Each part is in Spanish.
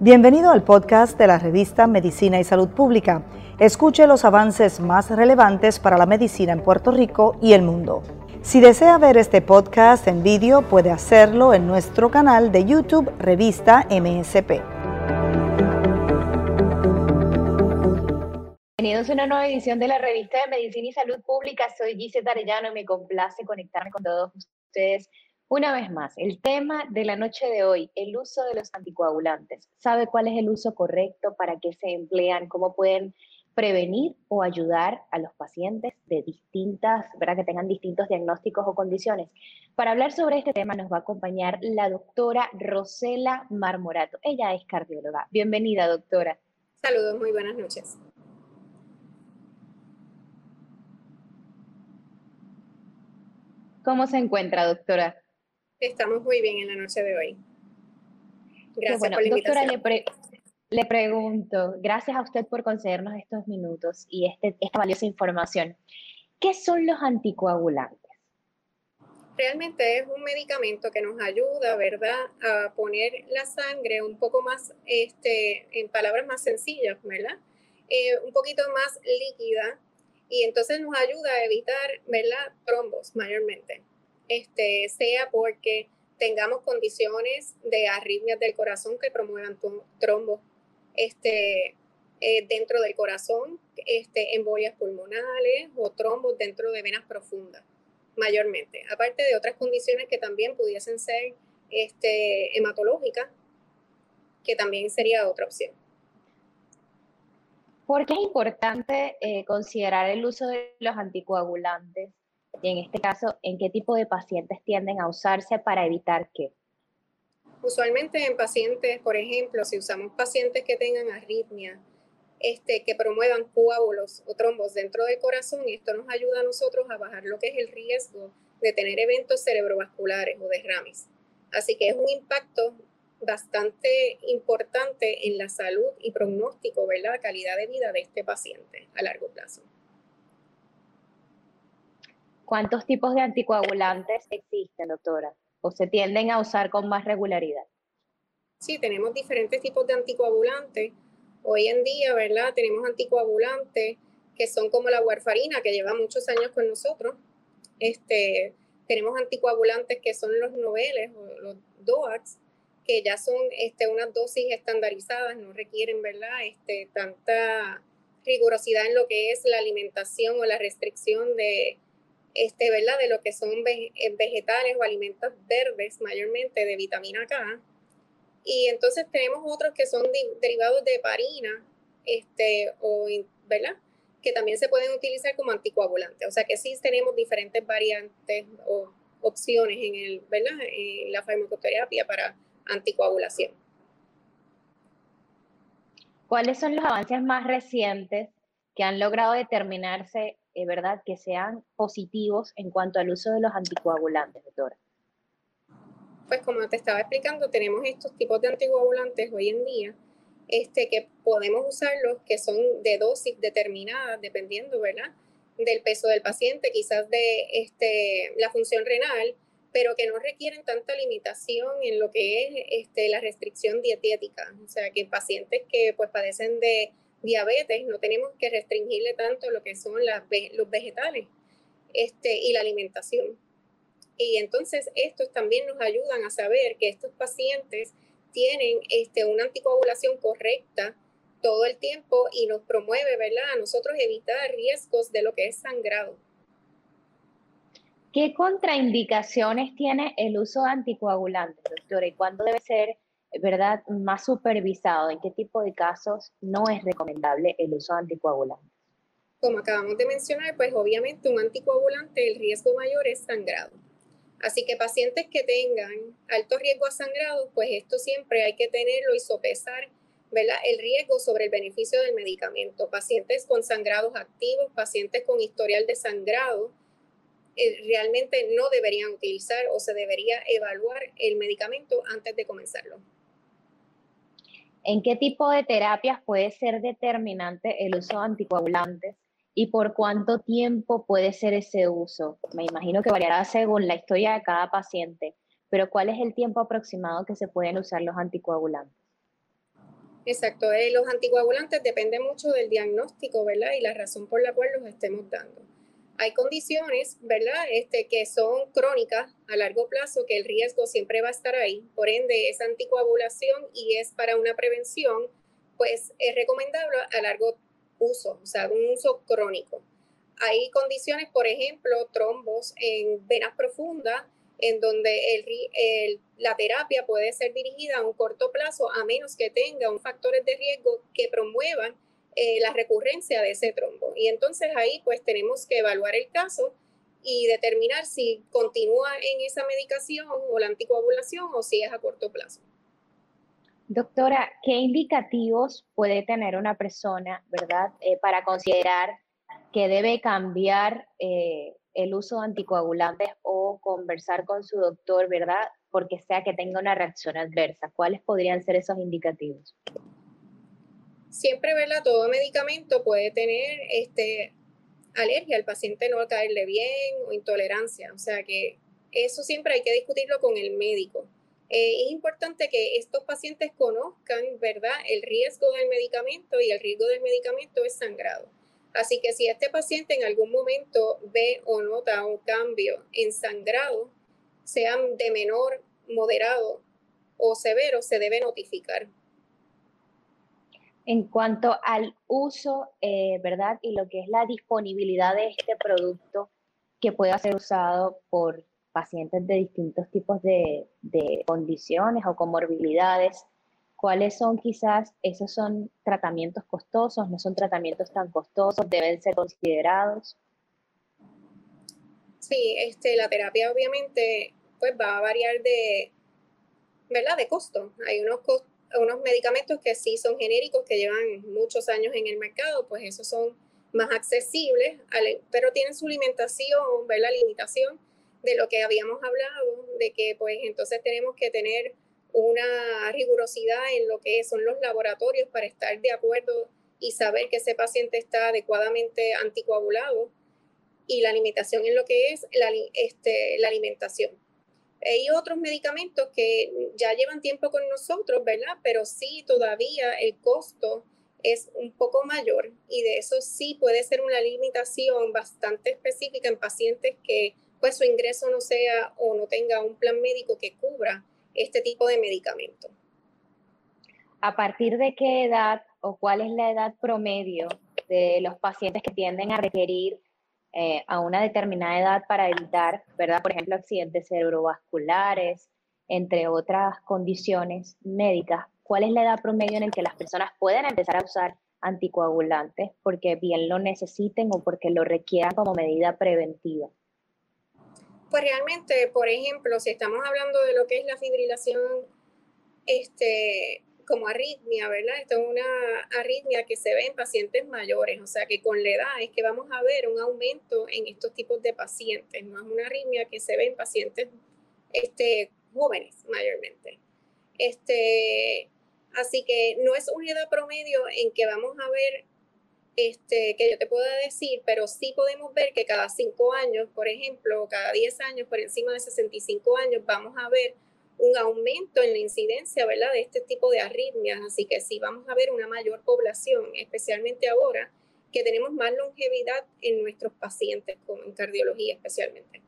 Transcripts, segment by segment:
Bienvenido al podcast de la revista Medicina y Salud Pública. Escuche los avances más relevantes para la medicina en Puerto Rico y el mundo. Si desea ver este podcast en vídeo, puede hacerlo en nuestro canal de YouTube Revista MSP. Bienvenidos a una nueva edición de la revista de Medicina y Salud Pública. Soy Gisette Arellano y me complace conectarme con todos ustedes una vez más, el tema de la noche de hoy, el uso de los anticoagulantes. ¿Sabe cuál es el uso correcto? ¿Para qué se emplean? ¿Cómo pueden prevenir o ayudar a los pacientes de distintas, ¿verdad? que tengan distintos diagnósticos o condiciones? Para hablar sobre este tema nos va a acompañar la doctora Rosela Marmorato. Ella es cardióloga. Bienvenida, doctora. Saludos, muy buenas noches. ¿Cómo se encuentra, doctora? Estamos muy bien en la noche de hoy. Gracias por la invitación. Doctora, le, pregunto, gracias a usted por concedernos estos minutos y este, esta valiosa información. ¿Qué son los anticoagulantes? Realmente es un medicamento que nos ayuda, ¿verdad?, a poner la sangre un poco más, este, en palabras más sencillas, ¿verdad? Eh, un poquito más líquida y entonces nos ayuda a evitar, ¿verdad?, trombos mayormente este, sea porque tengamos condiciones de arritmias del corazón que promuevan trombos este, eh, dentro del corazón, este, embolias pulmonales o trombos dentro de venas profundas, mayormente. Aparte de otras condiciones que también pudiesen ser este, hematológicas, que también sería otra opción. ¿Por qué es importante eh, considerar el uso de los anticoagulantes y en este caso, ¿en qué tipo de pacientes tienden a usarse para evitar qué? Usualmente en pacientes, por ejemplo, si usamos pacientes que tengan arritmia, este, que promuevan coágulos o trombos dentro del corazón, esto nos ayuda a nosotros a bajar lo que es el riesgo de tener eventos cerebrovasculares o derrames. Así que es un impacto bastante importante en la salud y pronóstico, ¿verdad? Calidad de vida de este paciente a largo plazo. ¿Cuántos tipos de anticoagulantes existen, doctora? ¿O se tienden a usar con más regularidad? Sí, tenemos diferentes tipos de anticoagulantes. Hoy en día, ¿verdad? Tenemos anticoagulantes que son como la warfarina, que lleva muchos años con nosotros. Este, tenemos anticoagulantes que son los noveles o los DOACs, que ya son este, unas dosis estandarizadas, no requieren, ¿verdad? Este, tanta rigurosidad en lo que es la alimentación o la restricción de, este, ¿verdad? De lo que son eh, vegetales o alimentos verdes, mayormente de vitamina K. Y entonces tenemos otros que son derivados de heparina, este, o, ¿verdad? Que también se pueden utilizar como anticoagulantes. O sea que sí tenemos diferentes variantes o opciones en, el, ¿verdad? en la farmacoterapia para anticoagulación. ¿Cuáles son los avances más recientes que han logrado determinarse ¿verdad?, que sean positivos en cuanto al uso de los anticoagulantes, doctora. Pues como te estaba explicando, tenemos estos tipos de anticoagulantes hoy en día, este, que podemos usarlos, que son de dosis determinadas, dependiendo, ¿verdad?, del peso del paciente, quizás de este, la función renal, pero que no requieren tanta limitación en lo que es este, la restricción dietética. O sea, que pacientes que pues padecen de diabetes, no tenemos que restringirle tanto lo que son las, los vegetales este, y la alimentación. Y entonces estos también nos ayudan a saber que estos pacientes tienen este, una anticoagulación correcta todo el tiempo y nos promueve, ¿verdad? A nosotros evitar riesgos de lo que es sangrado. ¿Qué contraindicaciones tiene el uso de anticoagulantes, doctora? ¿Y cuándo debe ser ¿verdad?, más supervisado, en qué tipo de casos no es recomendable el uso de anticoagulantes. Como acabamos de mencionar, pues obviamente un anticoagulante, el riesgo mayor es sangrado. Así que pacientes que tengan alto riesgo a sangrado, pues esto siempre hay que tenerlo y sopesar ¿verdad? el riesgo sobre el beneficio del medicamento. Pacientes con sangrados activos, pacientes con historial de sangrado, eh, realmente no deberían utilizar o se debería evaluar el medicamento antes de comenzarlo. ¿En qué tipo de terapias puede ser determinante el uso de anticoagulantes ¿Y por cuánto tiempo puede ser ese uso? Me imagino que variará según la historia de cada paciente, pero ¿cuál es el tiempo aproximado que se pueden usar los anticoagulantes? Exacto, eh, los anticoagulantes dependen mucho del diagnóstico, ¿verdad? Y la razón por la cual los estemos dando. Hay condiciones, ¿verdad? Este, que son crónicas a largo plazo, que el riesgo siempre va a estar ahí. Por ende, esa anticoagulación y es para una prevención, pues es recomendable a largo uso, o sea, un uso crónico. Hay condiciones, por ejemplo, trombos en venas profundas, en donde el, la terapia puede ser dirigida a un corto plazo, a menos que tenga un factores de riesgo que promuevan eh, la recurrencia de ese trombo. Y entonces ahí pues tenemos que evaluar el caso y determinar si continúa en esa medicación o la anticoagulación o si es a corto plazo. Doctora, ¿qué indicativos puede tener una persona, verdad, eh, para considerar que debe cambiar eh, el uso de anticoagulantes o conversar con su doctor, verdad, porque sea que tenga una reacción adversa? ¿Cuáles podrían ser esos indicativos? Siempre, ¿verdad? Todo medicamento puede tener este, alergia, al paciente no caerle bien o intolerancia, o sea que eso siempre hay que discutirlo con el médico eh, es importante que estos pacientes conozcan, ¿verdad?, el riesgo del medicamento y el riesgo del medicamento es sangrado. Así que si este paciente en algún momento ve o nota un cambio en sangrado, sean de menor, moderado o severo, se debe notificar. En cuanto al uso, eh, ¿verdad? Y lo que es la disponibilidad de este producto que pueda ser usado por pacientes de distintos tipos de, condiciones o comorbilidades, cuáles son quizás, esos son tratamientos costosos, no son tratamientos tan costosos, deben ser considerados. Sí, este, la terapia obviamente pues va a variar de, ¿verdad? De costo. Hay unos, unos medicamentos que sí son genéricos, que llevan muchos años en el mercado, pues esos son más accesibles, pero tienen su limitación, ¿verdad? Limitación de lo que habíamos hablado, de que pues entonces tenemos que tener una rigurosidad en lo que son los laboratorios para estar de acuerdo y saber que ese paciente está adecuadamente anticoagulado y la limitación en lo que es la, este, la alimentación. Hay otros medicamentos que ya llevan tiempo con nosotros, ¿verdad? Pero sí todavía el costo es un poco mayor y de eso sí puede ser una limitación bastante específica en pacientes que pues su ingreso no sea o no tenga un plan médico que cubra este tipo de medicamento. ¿A partir de qué edad o cuál es la edad promedio de los pacientes que tienden a requerir eh, a una determinada edad para evitar, ¿verdad? Por ejemplo, accidentes cerebrovasculares, entre otras condiciones médicas. ¿Cuál es la edad promedio en la que las personas pueden empezar a usar anticoagulantes porque bien lo necesiten o porque lo requieran como medida preventiva? Pues realmente, por ejemplo, si estamos hablando de lo que es la fibrilación este, como arritmia, ¿verdad? Esto es una arritmia que se ve en pacientes mayores, o sea que con la edad es que vamos a ver un aumento en estos tipos de pacientes, no es una arritmia que se ve en pacientes este, jóvenes mayormente. Este, así que no es una edad promedio en que vamos a ver este, que yo te pueda decir, pero sí podemos ver que cada cinco años, por ejemplo, cada 10 años, por encima de 65 años, vamos a ver un aumento en la incidencia, ¿verdad?, de este tipo de arritmias. Así que sí vamos a ver una mayor población, especialmente ahora que tenemos más longevidad en nuestros pacientes, como en cardiología especialmente.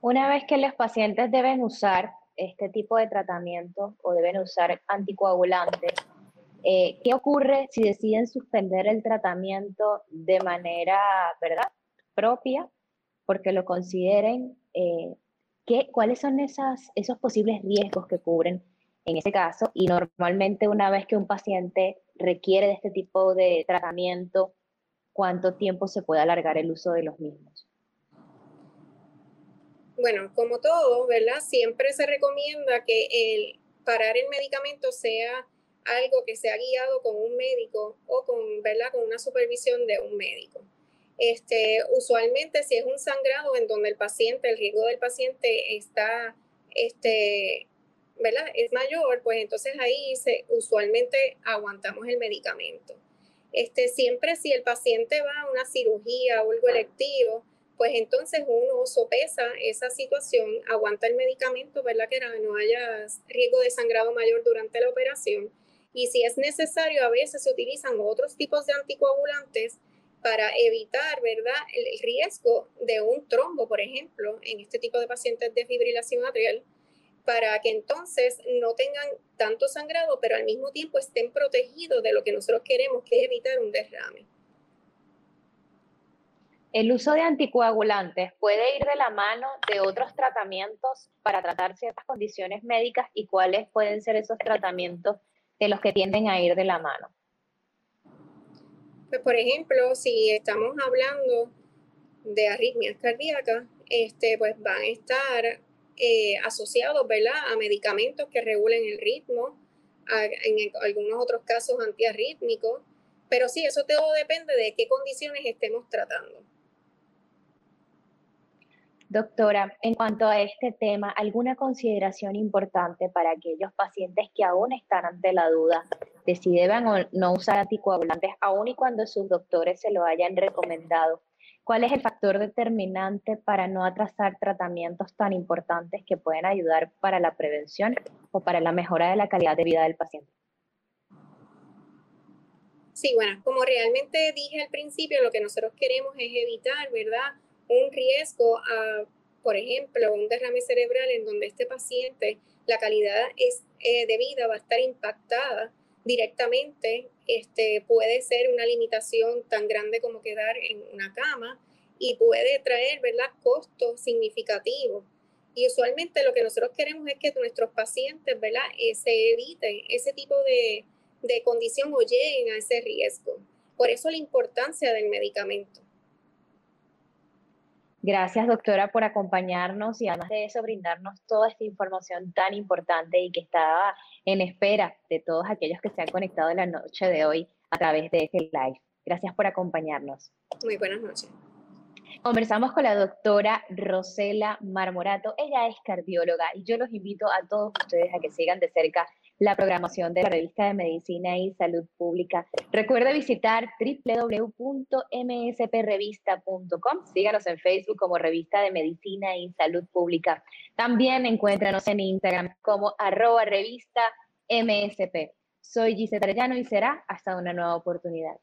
Una vez que los pacientes deben usar este tipo de tratamiento o deben usar anticoagulantes, eh, ¿Qué ocurre si deciden suspender el tratamiento de manera, ¿verdad?, propia, porque lo consideren. Eh, ¿qué, ¿Cuáles son esos posibles riesgos que cubren en ese caso? Y normalmente una vez que un paciente requiere de este tipo de tratamiento, ¿cuánto tiempo se puede alargar el uso de los mismos? Bueno, como todo, ¿verdad? Siempre se recomienda que el parar el medicamento sea algo que se ha guiado con un médico o con, ¿verdad? con una supervisión de un médico. Este, usualmente si es un sangrado en donde el paciente, el riesgo del paciente está, este, ¿verdad? Es mayor, pues entonces ahí se, usualmente aguantamos el medicamento. Este, siempre si el paciente va a una cirugía o algo electivo, pues entonces uno sopesa esa situación, aguanta el medicamento, ¿verdad? Que no haya riesgo de sangrado mayor durante la operación. Y si es necesario, a veces se utilizan otros tipos de anticoagulantes para evitar, ¿verdad?, el riesgo de un trombo, por ejemplo, en este tipo de pacientes de fibrilación atrial, para que entonces no tengan tanto sangrado, pero al mismo tiempo estén protegidos de lo que nosotros queremos, que es evitar un derrame. El uso de anticoagulantes puede ir de la mano de otros tratamientos para tratar ciertas condiciones médicas y cuáles pueden ser esos tratamientos de los que tienden a ir de la mano. Pues, por ejemplo, si estamos hablando de arritmias cardíacas, este, pues van a estar eh, asociados a medicamentos que regulen el ritmo, en algunos otros casos antiarrítmicos, pero sí, eso todo depende de qué condiciones estemos tratando. Doctora, en cuanto a este tema, ¿alguna consideración importante para aquellos pacientes que aún están ante la duda de si deben o no usar anticoagulantes, aun y cuando sus doctores se lo hayan recomendado? ¿Cuál es el factor determinante para no atrasar tratamientos tan importantes que pueden ayudar para la prevención o para la mejora de la calidad de vida del paciente? Sí, bueno, como realmente dije al principio, lo que nosotros queremos es evitar, ¿verdad? un riesgo a, por ejemplo, un derrame cerebral en donde este paciente, la calidad es, eh, de vida va a estar impactada directamente, este, puede ser una limitación tan grande como quedar en una cama y puede traer, ¿verdad?, costos significativos. Y usualmente lo que nosotros queremos es que nuestros pacientes, ¿verdad?, eh, se eviten ese tipo de, de condición o lleguen a ese riesgo. Por eso la importancia del medicamento. Gracias, doctora, por acompañarnos y además de eso brindarnos toda esta información tan importante y que estaba en espera de todos aquellos que se han conectado en la noche de hoy a través de este live. Gracias por acompañarnos. Muy buenas noches. Conversamos con la doctora Rosela Marmorato. Ella es cardióloga y yo los invito a todos ustedes a que sigan de cerca la programación de la revista de Medicina y Salud Pública. Recuerde visitar www.msprevista.com. Síganos en Facebook como Revista de Medicina y Salud Pública. También encuéntranos en Instagram como arroba revista MSP. Soy Gisela Arellano y será hasta una nueva oportunidad.